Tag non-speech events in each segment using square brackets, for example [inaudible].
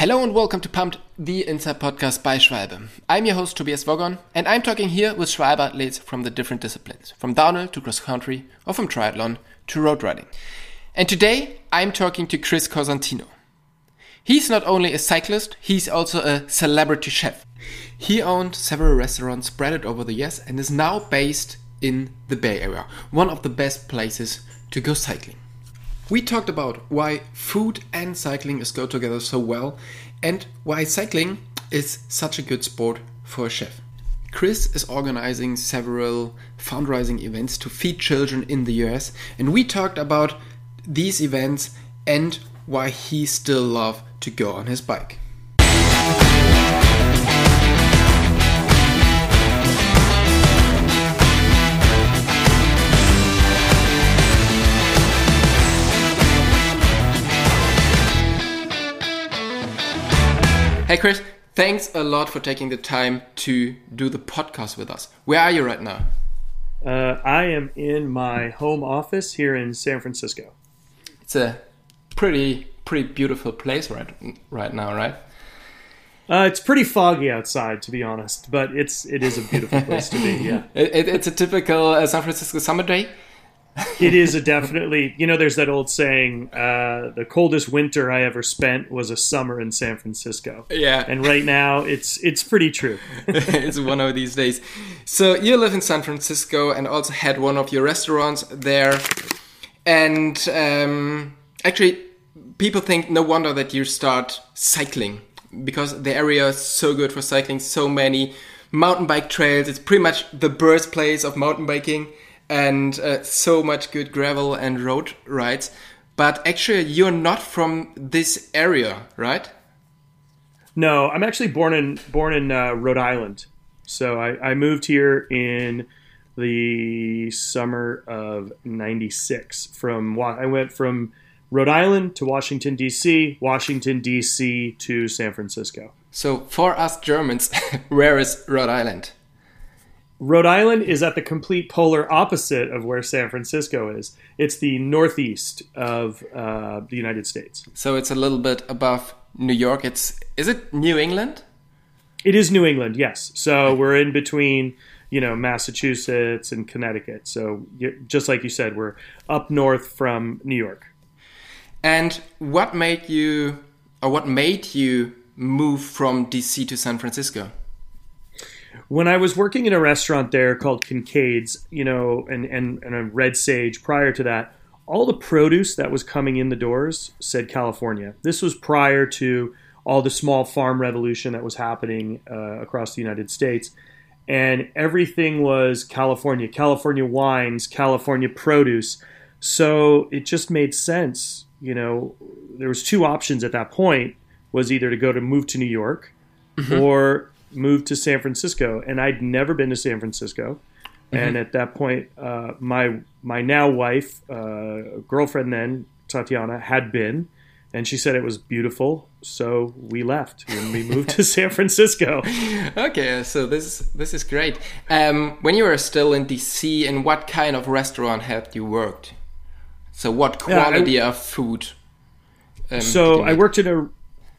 Hello and welcome to Pumped, the Inside Podcast by Schwalbe. I'm your host Tobias Vogon, and I'm talking here with Schwalbe athletes from the different disciplines, from downhill to cross country, or from triathlon to road riding. And today I'm talking to Chris Cosentino. He's not only a cyclist, he's also a celebrity chef. He owned several restaurants spread over the years and is now based in the Bay Area, one of the best places to go cycling. We talked about why food and cycling is go together so well and why cycling is such a good sport for a chef. Chris is organizing several fundraising events to feed children in the US and we talked about these events and why he still loves to go on his bike. Hey, Chris, thanks a lot for taking the time to do the podcast with us. Where are you right now? Uh, I am in my home office here in San Francisco. It's a pretty, pretty beautiful place right, right now, right? Uh, it's pretty foggy outside, to be honest, but it's it is a beautiful place to be. [laughs] Yeah, it, it's a typical uh, San Francisco summer day it is a definitely you know there's that old saying uh, the coldest winter i ever spent was a summer in san francisco. Yeah. And right now it's it's pretty true. [laughs] It's one of these days. So you live in san francisco and also had one of your restaurants there. And um, actually people think no wonder that you start cycling because the area is so good for cycling so many mountain bike trails. It's pretty much the birthplace of mountain biking and uh, so much good gravel and road rides. But actually, you're not from this area, right? No, I'm actually born in born in uh, Rhode Island. So I, I moved here in the summer of '96. From I went from Rhode Island to Washington D.C., Washington D.C. to San Francisco. So for us Germans, [laughs] where is Rhode Island? Rhode Island is at the complete polar opposite of where San Francisco is. It's the northeast of uh, the United States. So it's a little bit above New York. It's is it New England? It is New England, yes. So we're in between, you know, Massachusetts and Connecticut. So just like you said, we're up north from New York. And what made you, or what made you move from DC to San Francisco? When I was working in a restaurant there called Kincaid's, you know, and, and, and a Red Sage prior to that, all the produce that was coming in the doors said California. This was prior to all the small farm revolution that was happening uh, across the United States. And everything was California, California wines, California produce. So it just made sense. You know, there was two options at that point was either to go to move to New York mm-hmm. or moved to San Francisco, and I'd never been to San Francisco. Mm-hmm. And at that point, uh, my my now wife, uh, girlfriend then Tatiana, had been, and she said it was beautiful. So we left and we moved to [laughs] San Francisco. Okay, so this this is great. Um, when you were still in DC, in what kind of restaurant had you worked? So what quality yeah, I, of food? Um, so I worked in a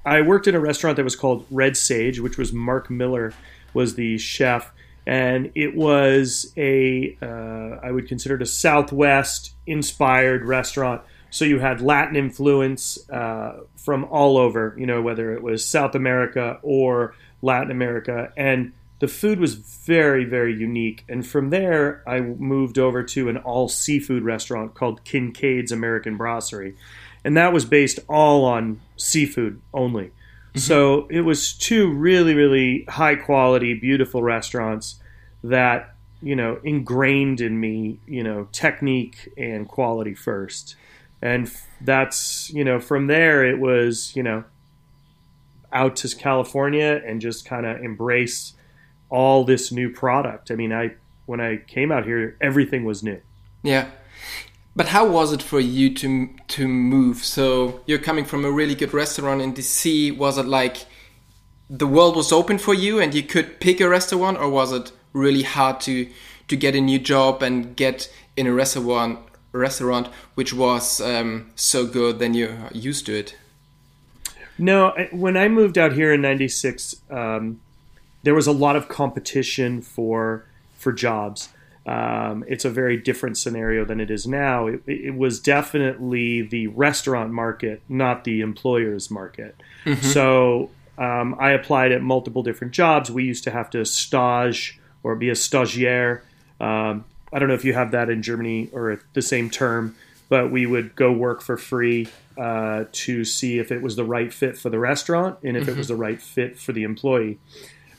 I worked in a restaurant that was called Red Sage, which was Mark Miller was the chef, and it was a uh, I would consider it a Southwest inspired restaurant. So you had Latin influence uh, from all over, you know, whether it was South America or Latin America, and the food was very, very unique. And from there, I moved over to an all seafood restaurant called Kincaid's American Brasserie and that was based all on seafood only. Mm-hmm. So it was two really, really high quality, beautiful restaurants that you know ingrained in me, you know, technique and quality first, and that's you know from there it was you know out to California and just kind of embrace all this new product. I mean, I when I came out here, everything was new. Yeah. But how was it for you to to move? So you're coming from a really good restaurant in DC. Was it like the world was open for you and you could pick a restaurant, or was it really hard to to get a new job and get in a restaurant restaurant which was um, so good than you're used to it? No, when I moved out here in '96, um, there was a lot of competition for for jobs. Um, it's a very different scenario than it is now. It, it, was definitely the restaurant market, not the employer's market. Mm-hmm. So um, I applied at multiple different jobs. We used to have to stage or be a stagiaire. Um, I don't know if you have that in Germany or the same term, but we would go work for free uh, to see if it was the right fit for the restaurant and if mm-hmm. it was the right fit for the employee.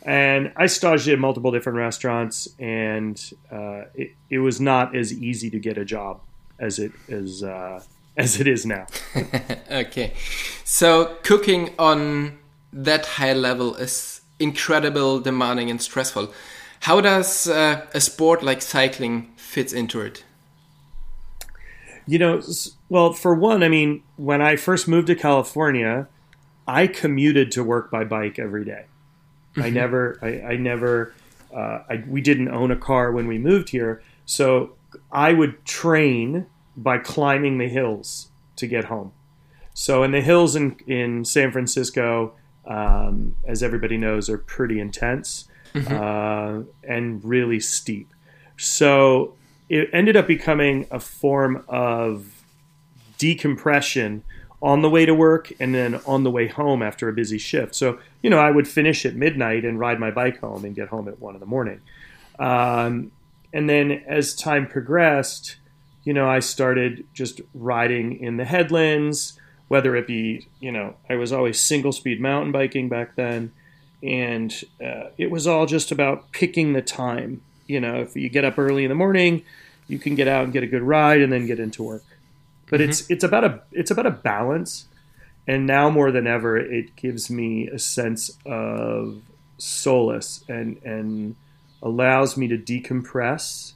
And I staged at multiple different restaurants, and uh, it, it, was not as easy to get a job as it is uh, as it is now. [laughs] okay, so cooking on that high level is incredible, demanding, and stressful. How does uh, a sport like cycling fit into it? You know, well, for one, I mean, when I first moved to California, I commuted to work by bike every day. I mm-hmm. never, I, I never, uh, I, we didn't own a car when we moved here, so I would train by climbing the hills to get home. So in the hills in in San Francisco, um, as everybody knows, are pretty intense mm-hmm. uh, and really steep. So it ended up becoming a form of decompression on the way to work and then on the way home after a busy shift. So, you know, I would finish at midnight and ride my bike home and get home at one in the morning. Um, and then as time progressed, you know, I started just riding in the headlands, whether it be, you know, I was always single speed mountain biking back then. And uh, it was all just about picking the time. You know, if you get up early in the morning, you can get out and get a good ride and then get into work but mm-hmm. it's it's about a it's about a balance. And now more than ever it gives me a sense of solace and and allows me to decompress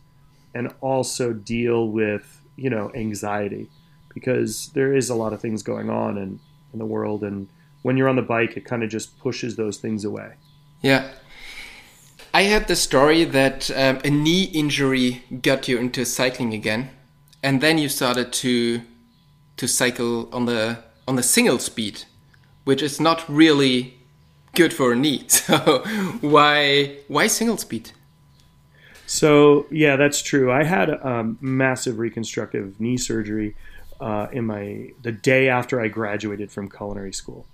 and also deal with you know anxiety. Because there is a lot of things going on in, in the world. And when you're on the bike it kind of just pushes those things away. Yeah. I had the story that um, a knee injury got you into cycling again and then you started to to cycle on the on the single speed, which is not really good for a knee. [laughs] So why why single speed? So yeah, that's true. I had um, massive reconstructive knee surgery uh, in my the day after I graduated from culinary school,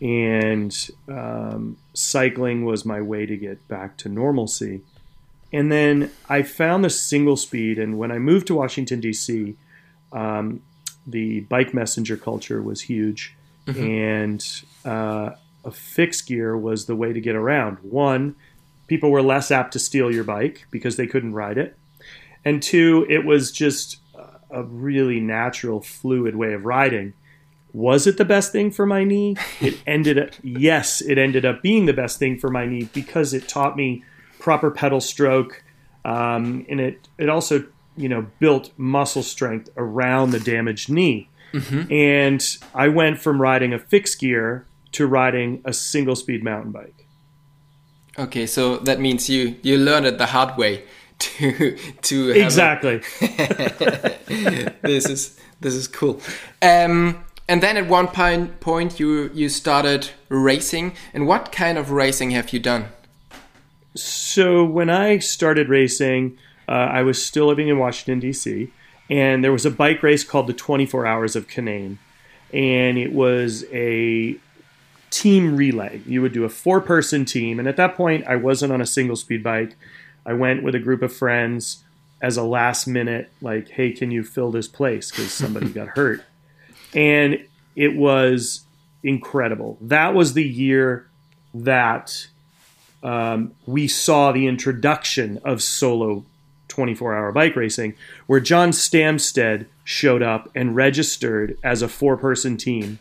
and um, cycling was my way to get back to normalcy. And then I found the single speed, and when I moved to Washington D.C., um, the bike messenger culture was huge, mm-hmm. and uh, a fixed gear was the way to get around. One, people were less apt to steal your bike because they couldn't ride it, and two, it was just a really natural, fluid way of riding. Was it the best thing for my knee? [laughs] It ended up yes, it ended up being the best thing for my knee because it taught me proper pedal stroke, um, and it it also you know built muscle strength around the damaged knee. Mm-hmm. And I went from riding a fixed gear to riding a single speed mountain bike. Okay, so that means you you learned it the hard way [laughs] to to exactly. [laughs] This is this is cool. Um, and then at one point point you you started racing. And what kind of racing have you done? So when I started racing, uh, I was still living in Washington, D.C., and there was a bike race called the 24 Hours of Canaan. And it was a team relay. You would do a four person team. And at that point, I wasn't on a single speed bike. I went with a group of friends as a last minute, like, hey, can you fill this place? Because somebody got [laughs] hurt. And it was incredible. That was the year that um, we saw the introduction of solo 24 hour bike racing, where John Stamstead showed up and registered as a four person team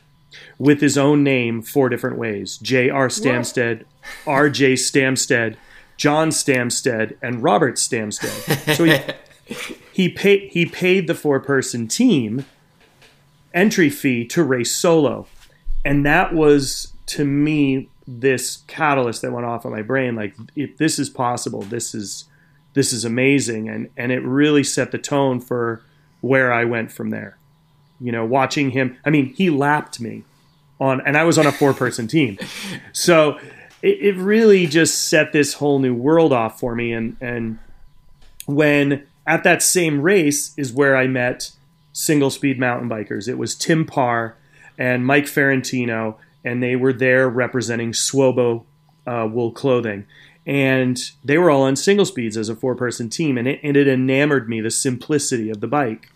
with his own name four different ways J.R. Stamstead, R.J. Stamstead, John Stamstead, and Robert Stamstead. So he, [laughs] he, pay, he paid the four person team entry fee to race solo. And that was, to me, this catalyst that went off in my brain like, if this is possible, this is this is amazing and and it really set the tone for where I went from there. You know, watching him, I mean, he lapped me on, and I was on a four person team. [laughs] So it, it really just set this whole new world off for me. And, and when at that same race is where I met single speed mountain bikers. It was Tim Parr and Mike Ferrentino, and they were there representing Swobo uh, wool clothing. And they were all on single speeds as a four person team, and it, and it enamored me the simplicity of the bike.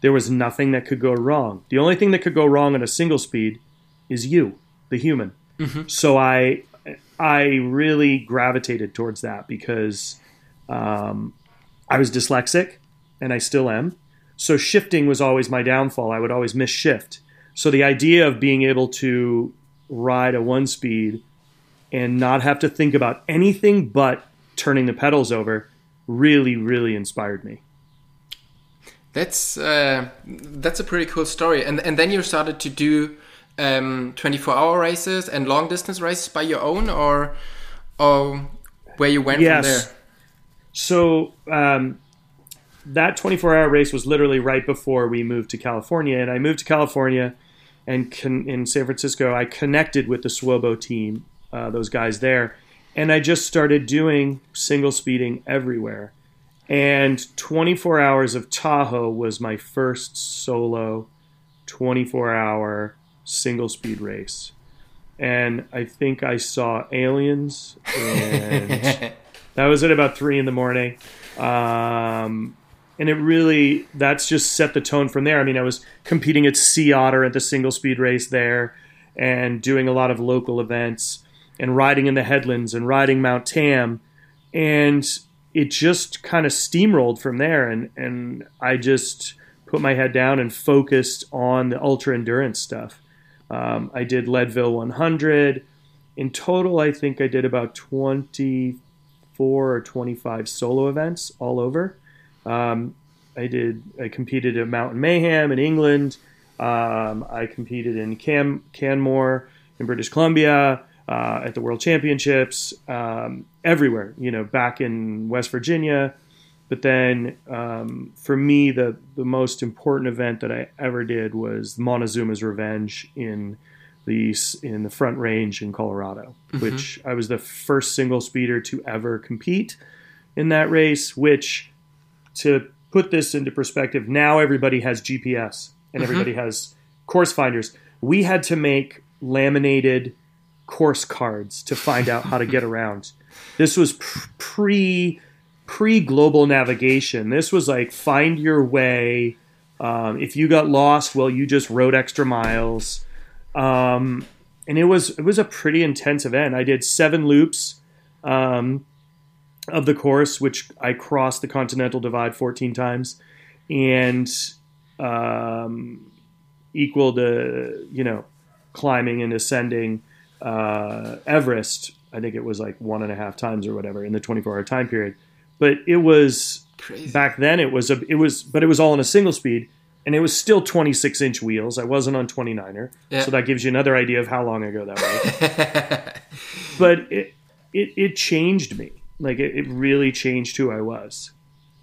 There was nothing that could go wrong. The only thing that could go wrong on a single speed is you, the human. Mm-hmm. So I I really gravitated towards that because um, I was dyslexic, and I still am. So shifting was always my downfall. I would always miss shift. So the idea of being able to ride a one speed and not have to think about anything but turning the pedals over really, really inspired me. That's uh, that's a pretty cool story. And and then you started to do um, 24 hour races and long distance races by your own, or or where you went yes. from there. So um, that 24 hour race was literally right before we moved to California, and I moved to California and con- in San Francisco. I connected with the Swobo team, uh, those guys there, and I just started doing single speeding everywhere. And 24 hours of Tahoe was my first solo 24 hour single speed race. And I think I saw aliens, and [laughs] that was at about three in the morning. Um, and it really that's just set the tone from there. I mean, I was competing at Sea Otter at the single speed race there, and doing a lot of local events, and riding in the headlands and riding Mount Tam, and it just kind of steamrolled from there. And and I just put my head down and focused on the ultra endurance stuff. Um, I did Leadville 100. In total, I think I did about 24 or 25 solo events all over. Um, I did. I competed at Mountain Mayhem in England. Um, I competed in Cam Canmore in British Columbia uh, at the World Championships. Um, everywhere, you know, back in West Virginia. But then, um, for me, the the most important event that I ever did was Montezuma's Revenge in the in the Front Range in Colorado, mm-hmm. which I was the first single speeder to ever compete in that race. Which to put this into perspective, now everybody has GPS and mm-hmm. everybody has course finders. We had to make laminated course cards to find out how to get around. [laughs] This was pre pre global navigation. This was like find your way. Um, if you got lost, well, you just rode extra miles. Um, and it was it was a pretty intense event. I did seven loops. Um, of the course, which I crossed the Continental Divide 14 times, and um, equal to you know climbing and ascending uh, Everest. I think it was like one and a half times or whatever in the 24 hour time period. But it was Crazy. back then. It was a it was but it was all in a single speed. And it was still 26 inch wheels. I wasn't on 29er. Yeah. So that gives you another idea of how long ago that was. [laughs] but it, it, it changed me like it, it really changed who I was.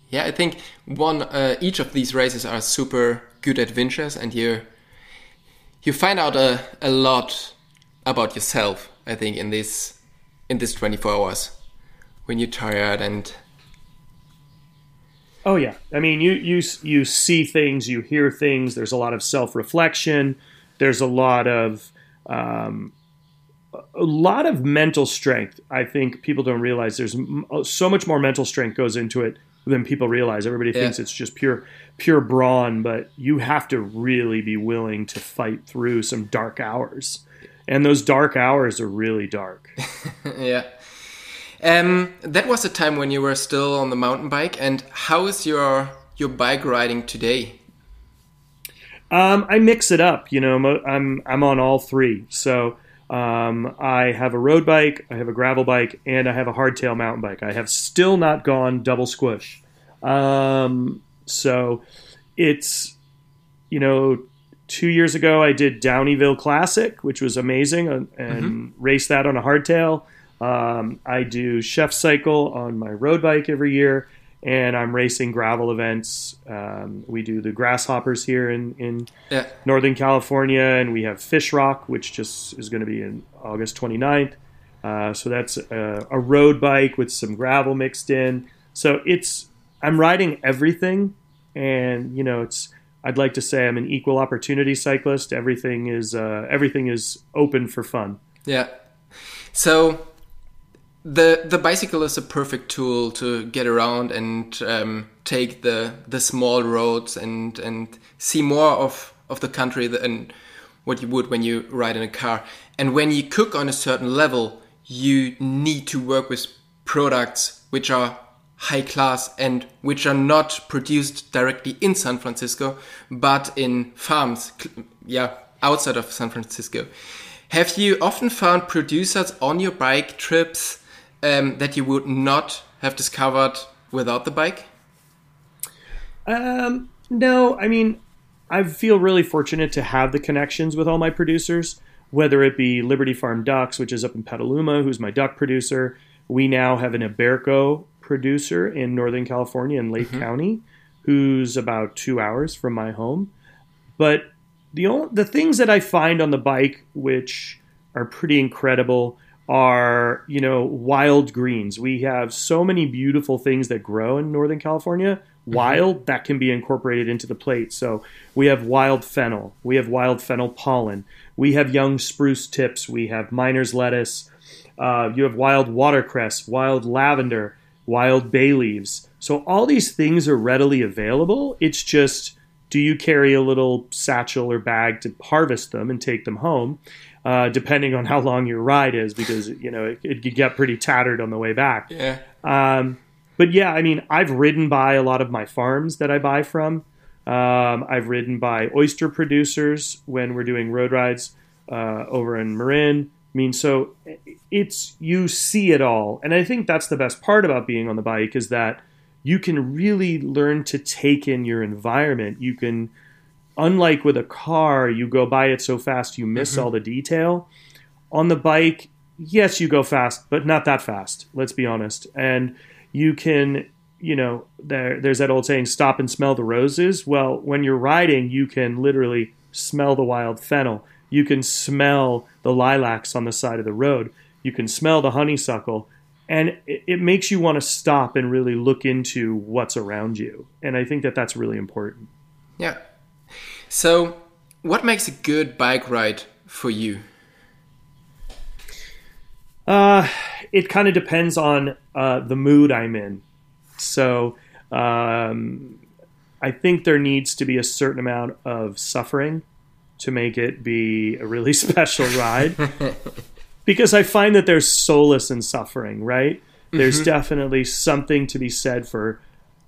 Yeah, I think one uh, each of these races are super good adventures, and you you find out a, a lot about yourself. I think in this in this twenty four hours when you're tired and. Oh yeah, I mean you you you see things, you hear things. There's a lot of self reflection. There's a lot of um, a lot of mental strength. I think people don't realize there's uh, so much more mental strength goes into it than people realize. Everybody yeah. thinks it's just pure pure brawn, but you have to really be willing to fight through some dark hours. And those dark hours are really dark. [laughs] yeah. Um, that was a time when you were still on the mountain bike. And how is your your bike riding today? Um, I mix it up. You know, I'm I'm on all three. So um, I have a road bike, I have a gravel bike, and I have a hardtail mountain bike. I have still not gone double squish. Um, so it's, you know, two years ago I did Downieville Classic, which was amazing, and, and mm-hmm. raced that on a hardtail. Um, I do Chef Cycle on my road bike every year, and I'm racing gravel events. Um, we do the grasshoppers here in in yeah. Northern California, and we have Fish Rock, which just is going to be in August 29th. Uh, so that's a, a, road bike with some gravel mixed in. So it's I'm riding everything, and you know it's I'd like to say I'm an equal opportunity cyclist. Everything is uh, everything is open for fun. Yeah. So the the bicycle is a perfect tool to get around and um, take the the small roads and and see more of of the country than what you would when you ride in a car. And when you cook on a certain level, you need to work with products which are high class and which are not produced directly in San Francisco, but in farms, yeah, outside of San Francisco. Have you often found producers on your bike trips um, that you would not have discovered without the bike? Um, no, I mean, I feel really fortunate to have the connections with all my producers, whether it be Liberty Farm Ducks, which is up in Petaluma, who's my duck producer. We now have an Aberco producer in Northern California in Lake mm-hmm. County, who's about two hours from my home. But the only, the things that I find on the bike, which are pretty incredible, are you know wild greens. We have so many beautiful things that grow in Northern California. Mm-hmm. Wild that can be incorporated into the plate. So we have wild fennel. We have wild fennel pollen. We have young spruce tips. We have miner's lettuce. Uh, you have wild watercress, wild lavender wild bay leaves. So all these things are readily available. It's just do you carry a little satchel or bag to harvest them and take them home, uh, depending on how long your ride is, because you know it, it could get pretty tattered on the way back. Yeah. Um, but yeah, I mean, I've ridden by a lot of my farms that I buy from. Um, I've ridden by oyster producers when we're doing road rides uh, over in Marin. I mean, so it's you see it all, and I think that's the best part about being on the bike is that you can really learn to take in your environment. You can, unlike with a car, you go by it so fast you miss mm-hmm. all the detail. On the bike, yes, you go fast, but not that fast. Let's be honest, and you can you know, there, there's that old saying, stop and smell the roses. Well, when you're riding, you can literally smell the wild fennel. You can smell the lilacs on the side of the road. You can smell the honeysuckle. And it, it makes you want to stop and really look into what's around you. And I think that that's really important. Yeah. So, what makes a good bike ride for you? Uh, it kind of depends on uh, the mood I'm in. So, um, I think there needs to be a certain amount of suffering to make it be a really [laughs] special ride. [laughs] because I find that there's solace in suffering, right? There's mm-hmm. definitely something to be said for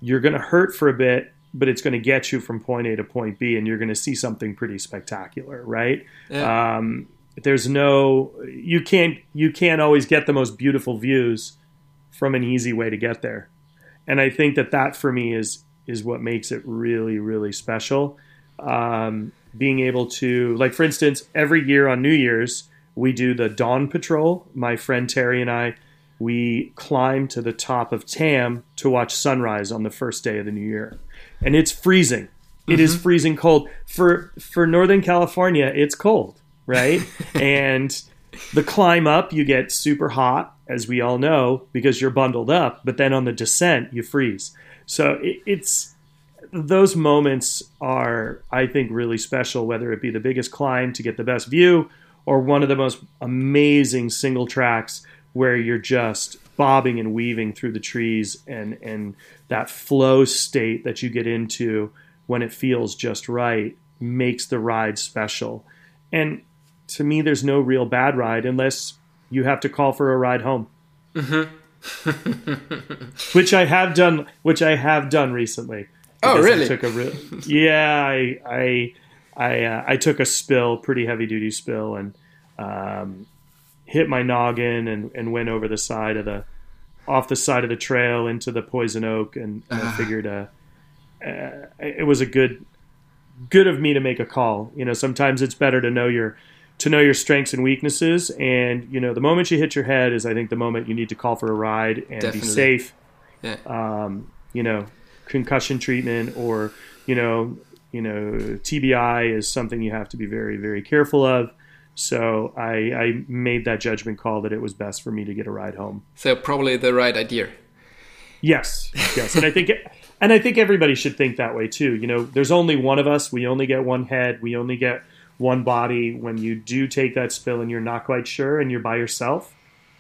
you're going to hurt for a bit, but it's going to get you from point A to point B, and you're going to see something pretty spectacular, right? Yeah. Um, there's no you can't you can't always get the most beautiful views from an easy way to get there, and I think that that for me is is what makes it really really special. Um, being able to like for instance every year on new year's we do the dawn patrol. My friend terry and i we climb to the top of tam to watch sunrise on the first day of the new year. And it's freezing. It mm-hmm. is freezing cold. For for northern california it's cold right? [laughs] And the climb up you get super hot as we all know because you're bundled up but then on the descent you freeze. So it, it's those moments are, I think, really special, whether it be the biggest climb to get the best view or one of the most amazing single tracks where you're just bobbing and weaving through the trees and, and that flow state that you get into when it feels just right makes the ride special. And to me, there's no real bad ride unless you have to call for a ride home. Mm-hmm. [laughs] which I have done, which I have done recently. Oh, really? I took a re- yeah, I I I, uh, I took a spill, pretty heavy duty spill, and um, hit my noggin and, and went over the side of the off the side of the trail into the poison oak, and, and I ah. figured uh, uh, it was a good good of me to make a call. You know, sometimes it's better to know your to know your strengths and weaknesses, and you know, the moment you hit your head is, I think, the moment you need to call for a ride and Definitely. be safe. Yeah. Um, you know, concussion treatment or, you know, you know, TBI is something you have to be very, very careful of. So I, I made that judgment call that it was best for me to get a ride home. So probably the right idea. Yes, yes, and I think, [laughs] and I think everybody should think that way too. You know, there's only one of us. We only get one head. We only get one body. When you do take that spill and you're not quite sure and you're by yourself,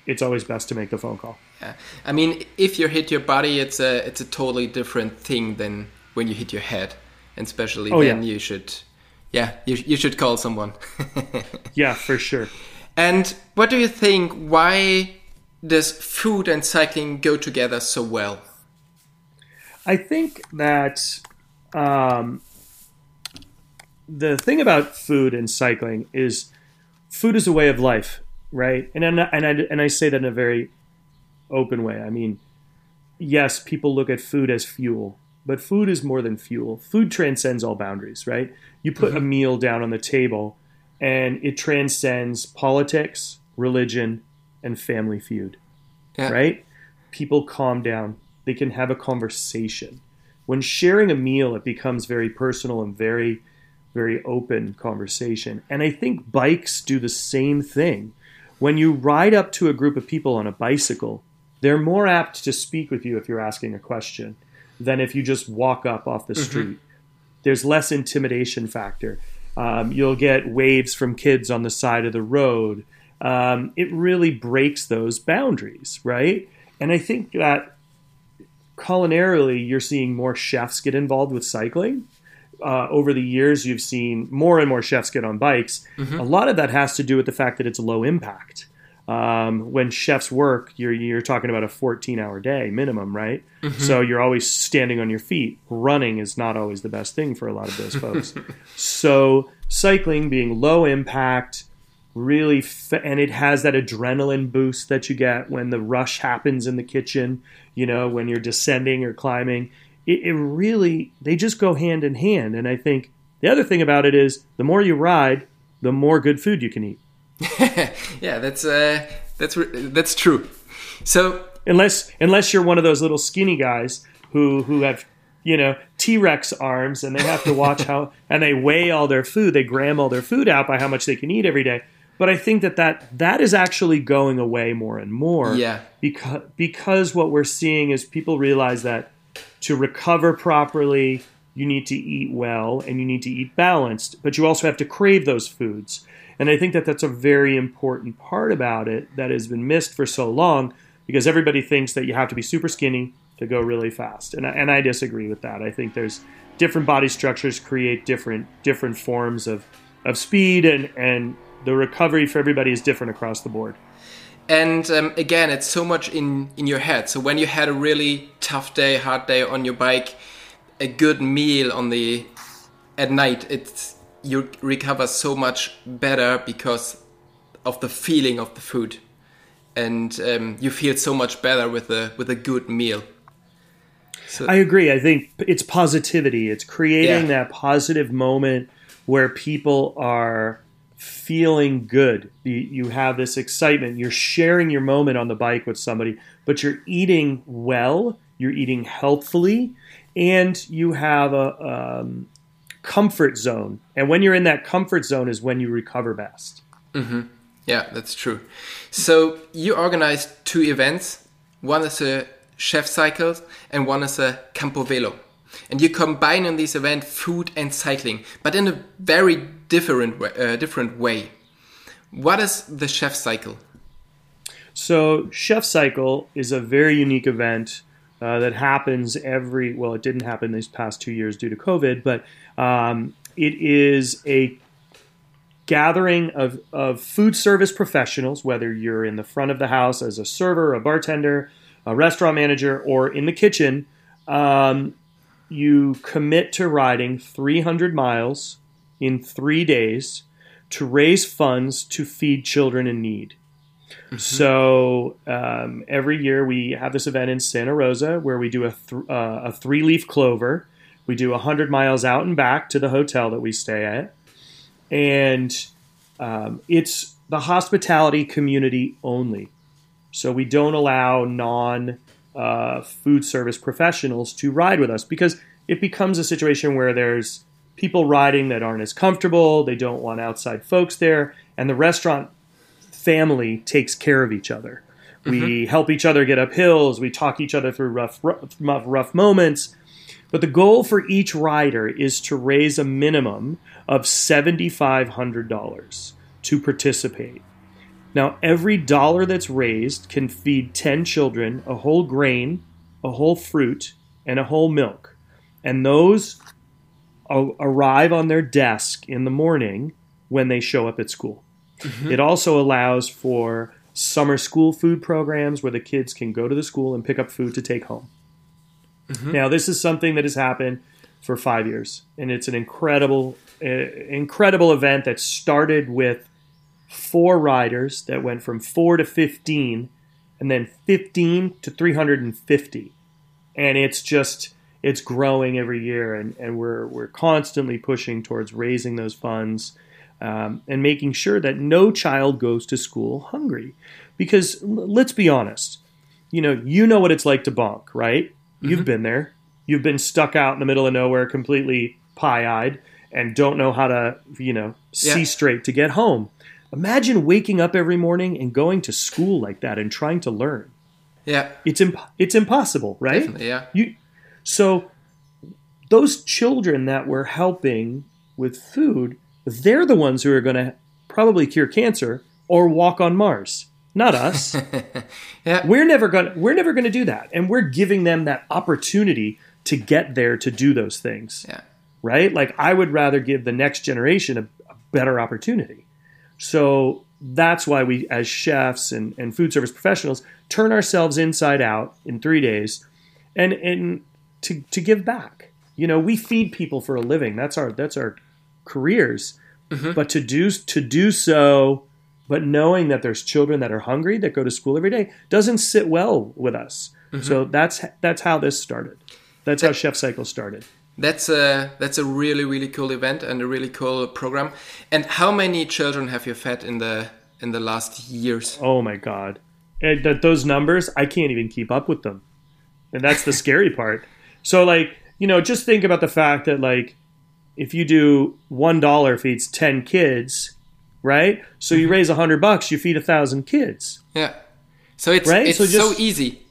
it's always best to make the phone call. Yeah, I mean, if you hit your body, it's a it's a totally different thing than when you hit your head, and especially oh, then yeah. you should, yeah, you you should call someone. [laughs] yeah, for sure. And what do you think? Why does food and cycling go together so well? I think that um, the thing about food and cycling is food is a way of life, right? And and I, and I say that in a very open way. I mean, yes, people look at food as fuel, but food is more than fuel. Food transcends all boundaries, right? You put mm-hmm. a meal down on the table, and it transcends politics, religion, and family feud, yeah. right? People calm down. They can have a conversation. When sharing a meal, it becomes very personal and very, very open conversation. And I think bikes do the same thing. When you ride up to a group of people on a bicycle, they're more apt to speak with you if you're asking a question than if you just walk up off the mm-hmm. street. Mm-hmm. There's less intimidation factor. Um, you'll get waves from kids on the side of the road. Um, it really breaks those boundaries, right? And I think that culinarily, you're seeing more chefs get involved with cycling. Uh, over the years, you've seen more and more chefs get on bikes. Mm-hmm. A lot of that has to do with the fact that it's low impact. Um, when chefs work, you're you're talking about a 14 hour day minimum, right? Mm-hmm. So you're always standing on your feet. Running is not always the best thing for a lot of those folks. [laughs] so cycling being low impact, really, fa- and it has that adrenaline boost that you get when the rush happens in the kitchen. You know, when you're descending or climbing, it, it really they just go hand in hand. And I think the other thing about it is the more you ride, the more good food you can eat. [laughs] yeah, that's uh, that's that's true. So unless unless you're one of those little skinny guys who who have you know T Rex arms and they have to watch how [laughs] and they weigh all their food, they gram all their food out by how much they can eat every day. But I think that that that is actually going away more and more. Yeah. Because because what we're seeing is people realize that to recover properly, you need to eat well and you need to eat balanced, but you also have to crave those foods. And I think that that's a very important part about it that has been missed for so long because everybody thinks that you have to be super skinny to go really fast. And I, and I disagree with that. I think there's different body structures create different different forms of, of speed and, and the recovery for everybody is different across the board. And um, again, it's so much in, in your head. So when you had a really tough day, hard day on your bike, a good meal on the at night, it's you recover so much better because of the feeling of the food, and um, you feel so much better with a with a good meal. So, I agree. I think it's positivity. It's creating yeah. that positive moment where people are feeling good. You, you have this excitement. You're sharing your moment on the bike with somebody, but you're eating well. You're eating healthfully, and you have a um, comfort zone. And when you're in that comfort zone is when you recover best. Mm-hmm. Yeah, that's true. So you organized two events. One is a chef cycle and one is a Campo Velo. And you combine in this event food and cycling, but in a very different way, uh, different way. What is the chef cycle? So chef cycle is a very unique event uh, that happens every well it didn't happen these past two years due to covid but um, it is a gathering of, of food service professionals whether you're in the front of the house as a server a bartender a restaurant manager or in the kitchen um, you commit to riding 300 miles in three days to raise funds to feed children in need Mm-hmm. So um, every year we have this event in Santa Rosa where we do a, th- uh, a three leaf clover. We do 100 miles out and back to the hotel that we stay at. And um, it's the hospitality community only. So we don't allow non uh, food service professionals to ride with us because it becomes a situation where there's people riding that aren't as comfortable, they don't want outside folks there, and the restaurant family takes care of each other. Mm-hmm. We help each other get up hills, we talk each other through rough, rough, rough moments. But the goal for each rider is to raise a minimum of $7,500 to participate. Now, every dollar that's raised can feed 10 children a whole grain, a whole fruit, and a whole milk. And those arrive on their desk in the morning when they show up at school. Mm-hmm. It also allows for summer school food programs where the kids can go to the school and pick up food to take home. Mm-hmm. Now, this is something that has happened for five years, and it's an incredible, uh, incredible event that started with four riders that went from four to 15, and then 15 to 350. And it's just, it's growing every year, and, and we're, we're constantly pushing towards raising those funds um, and making sure that no child goes to school hungry. Because let's be honest, you know, you know what it's like to bonk, right? You've mm-hmm. been there. You've been stuck out in the middle of nowhere, completely pie-eyed, and don't know how to, you know, see yeah. straight to get home. Imagine waking up every morning and going to school like that and trying to learn. Yeah, it's imp- it's impossible, right? Definitely, yeah. You so those children that we're helping with food, they're the ones who are going to probably cure cancer or walk on Mars not us. [laughs] yeah. We're never going we're never going to do that. And we're giving them that opportunity to get there to do those things. Yeah. Right? Like I would rather give the next generation a, a better opportunity. So that's why we as chefs and, and food service professionals turn ourselves inside out in 3 days and and to to give back. You know, we feed people for a living. That's our that's our careers. Mm-hmm. But to do to do so but knowing that there's children that are hungry that go to school every day doesn't sit well with us. Mm-hmm. So that's that's how this started. That's that, how Chef Cycle started. That's a that's a really really cool event and a really cool program. And how many children have you fed in the in the last years? Oh my god, and that those numbers I can't even keep up with them, and that's the scary part. So like you know, just think about the fact that like if you do one dollar feeds ten kids, right? So you mm-hmm. raise a hundred bucks, you feed a thousand kids. Yeah. So it's right? it's so, just, so easy.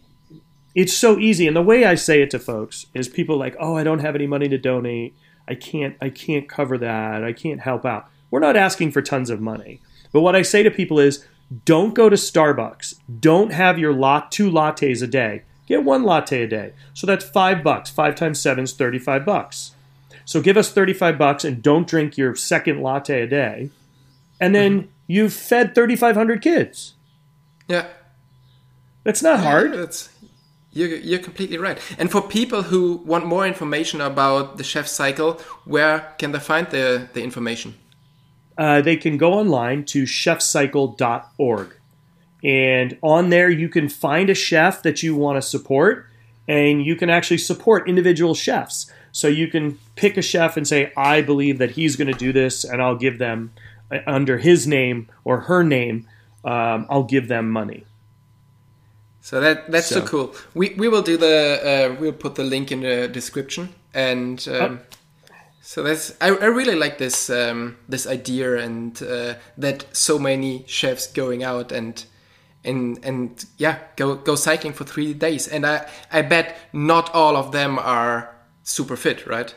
It's so easy, and the way I say it to folks is, people like, "Oh, I don't have any money to donate. I can't. I can't cover that. I can't help out." We're not asking for tons of money, but what I say to people is, don't go to Starbucks. Don't have your lot two lattes a day. Get one latte a day. So that's five bucks. Five times seven is thirty-five bucks. So give us thirty-five bucks and don't drink your second latte a day and then mm-hmm. you've fed 3,500 kids. Yeah. That's not hard. that's, you're, you're completely right. And for people who want more information about the chef cycle, where can they find the, the information? Uh, they can go online to chefcycle.org. And on there, you can find a chef that you want to support, and you can actually support individual chefs. So you can pick a chef and say, I believe that he's going to do this, and I'll give them under his name or her name, um, I'll give them money. So that that's so, so cool. We we will do the uh, we'll put the link in the description and. Um, oh. So that's I, I really like this um, this idea and uh, that so many chefs going out and and and yeah go go cycling for three days and I I bet not all of them are super fit right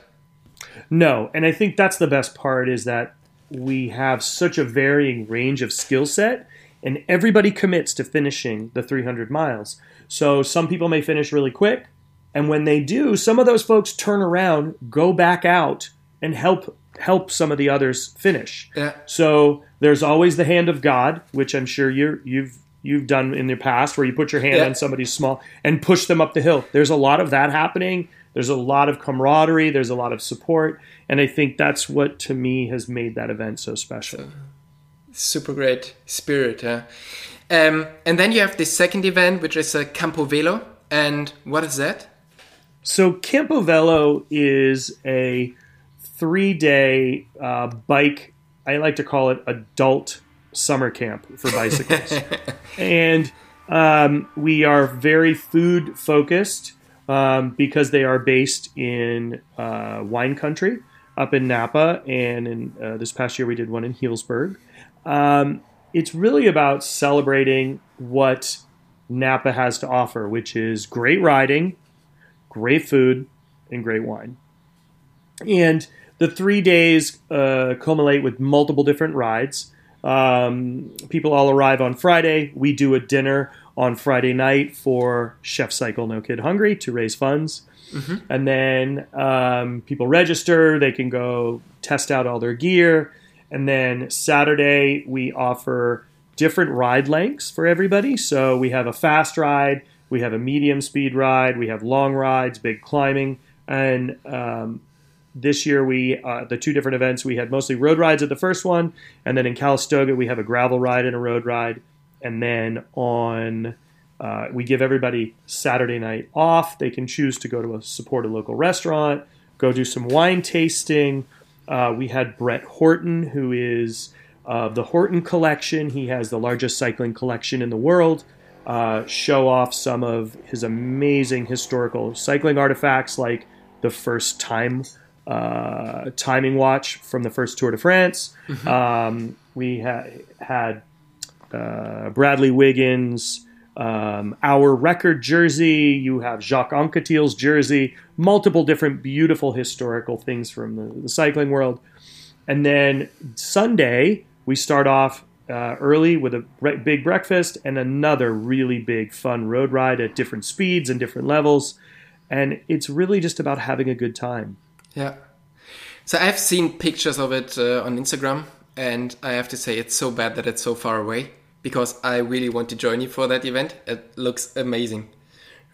no and I think that's the best part is that we have such a varying range of skill set and everybody commits to finishing the 300 miles. So some people may finish really quick, and when they do, some of those folks turn around, go back out, and help help some of the others finish. Yeah. So there's always the hand of God, which I'm sure you have you've you've done in the past, where you put your hand yeah. on somebody small and push them up the hill. There's a lot of that happening. There's a lot of camaraderie. There's a lot of support, and I think that's what to me has made that event so special. Super great spirit. Um, and then you have the second event, which is a Campo Velo. And what is that? So Campo Velo is a three-day uh, bike. I like to call it adult summer camp for bicycles, [laughs] and um, we are very food focused um, because they are based in uh, wine country up in Napa, and in uh, this past year we did one in Healdsburg. Um, it's really about celebrating what Napa has to offer, which is great riding, great food, and great wine. And the three days uh, culminate with multiple different rides. Um, people all arrive on Friday. We do a dinner on Friday night for Chef Cycle No Kid Hungry to raise funds. Mm-hmm. And then um, people register, they can go test out all their gear. And then Saturday, we offer different ride lengths for everybody. So we have a fast ride, we have a medium speed ride, we have long rides, big climbing. And um, this year, we uh, the two different events we had mostly road rides at the first one, and then in Calistoga we have a gravel ride and a road ride, and then on uh, we give everybody Saturday night off. They can choose to go to a support a local restaurant, go do some wine tasting. Uh, we had Brett Horton, who is of the Horton collection. He has the largest cycling collection in the world. Uh, show off some of his amazing historical cycling artifacts, like the first time uh, timing watch from the first Tour de France. Mm-hmm. Um, we ha- had uh, Bradley Wiggins, um, hour record jersey. You have Jacques Anquetil's jersey. Multiple different beautiful historical things from the, the cycling world. And then Sunday, we start off uh, early with a big breakfast and another really big fun road ride at different speeds and different levels. And it's really just about having a good time. Yeah. So I've seen pictures of it uh, on Instagram, and I have to say it's so bad that it's so far away because I really want to join you for that event. It looks amazing,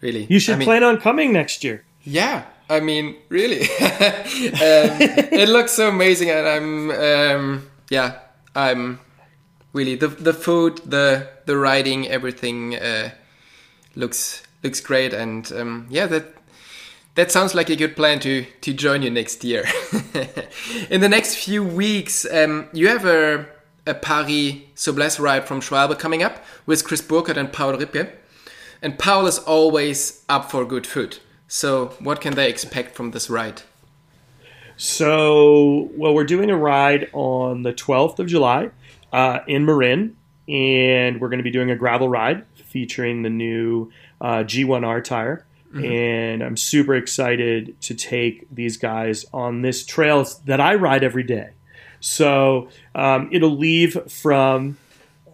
really. You should I mean, plan on coming next year. Yeah, I mean, really, [laughs] um, it looks so amazing, and I'm, um, yeah, I'm really the the food, the the riding, everything uh, looks looks great, and um, yeah, that that sounds like a good plan to to join you next year. [laughs] In the next few weeks, um, you have a a Paris Souplesse ride from Schwalbe coming up with Chris Burkard and Paul Ripke. And Paul is always up for good food. So, what can they expect from this ride? So, well, we're doing a ride on the 12th of July uh, in Marin, and we're going to be doing a gravel ride featuring the new uh, G1R tire. Mm-hmm. And I'm super excited to take these guys on this trail that I ride every day. So um, it'll leave from,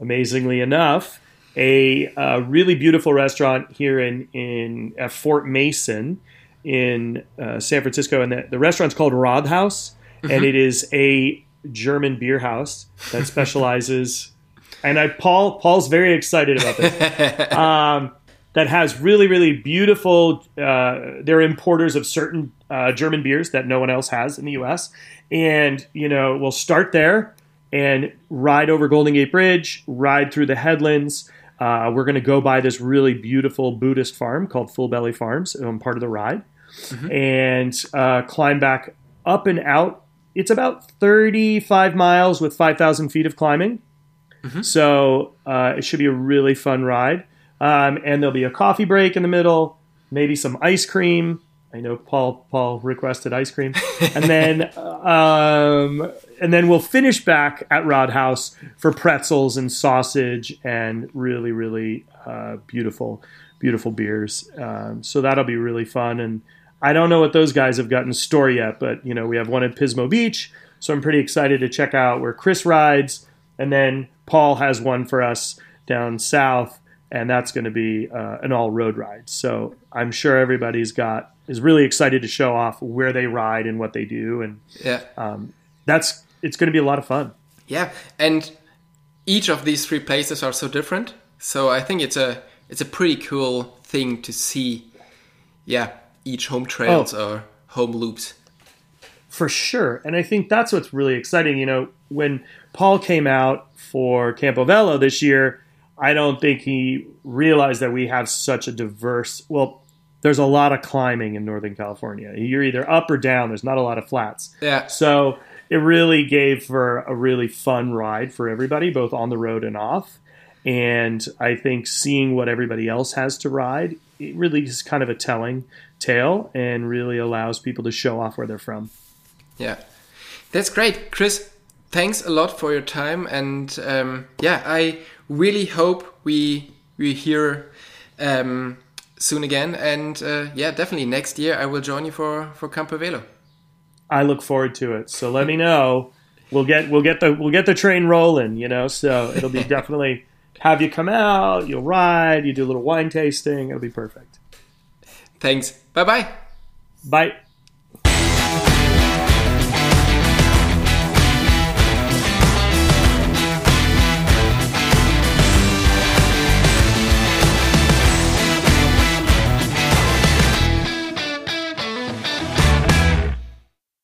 amazingly enough, a, a, really beautiful restaurant here in in Fort Mason in uh, San Francisco, and the, the restaurant's called Radhaus, mm-hmm. and it is a German beer house that [laughs] specializes. and I Paul Paul's very excited about this. [laughs] um, that has really really beautiful. Uh, they're importers of certain uh, German beers that no one else has in the U.S. And you know we'll start there and ride over Golden Gate Bridge, ride through the headlands. Uh, we're going to go by this really beautiful Buddhist farm called Full Belly Farms, um, part of the ride, mm-hmm. and uh, climb back up and out it's about 35 miles with 5,000 feet of climbing. Mm-hmm. So uh, it should be a really fun ride. Um, and there'll be a coffee break in the middle, maybe some ice cream. I know Paul Paul requested ice cream, and then [laughs] um, and then we'll finish back at Radhaus for pretzels and sausage and really really uh, beautiful beautiful beers. Um, so that'll be really fun. And I don't know what those guys have got in store yet, but you know we have one at Pismo Beach, so I'm pretty excited to check out where Chris rides, and then Paul has one for us down south, and that's going to be uh, an all road ride. So I'm sure everybody's got is really excited to show off where they ride and what they do, and yeah, um, that's it's going to be a lot of fun. Yeah, and each of these three places are so different, so I think it's a it's a pretty cool thing to see. Yeah, each home trails oh. or home loops. For sure. And I think that's what's really exciting. You know, when Paul came out for Campovelo this year, I don't think he realized that we have such a diverse, well, there's a lot of climbing in Northern California. You're either up or down, there's not a lot of flats. Yeah. So it really gave for a really fun ride for everybody, both on the road and off. And I think seeing what everybody else has to ride, it really is kind of a telling tale and really allows people to show off where they're from. Yeah, that's great, Chris. Thanks a lot for your time, and um, yeah, I really hope we we hear um, soon again. And uh, yeah, definitely next year I will join you for for Campo Velo. I look forward to it. So let me know. We'll get we'll get the we'll get the train rolling. You know, so it'll be [laughs] definitely have you come out. You'll ride. You do a little wine tasting. It'll be perfect. Thanks. Bye-bye. Bye.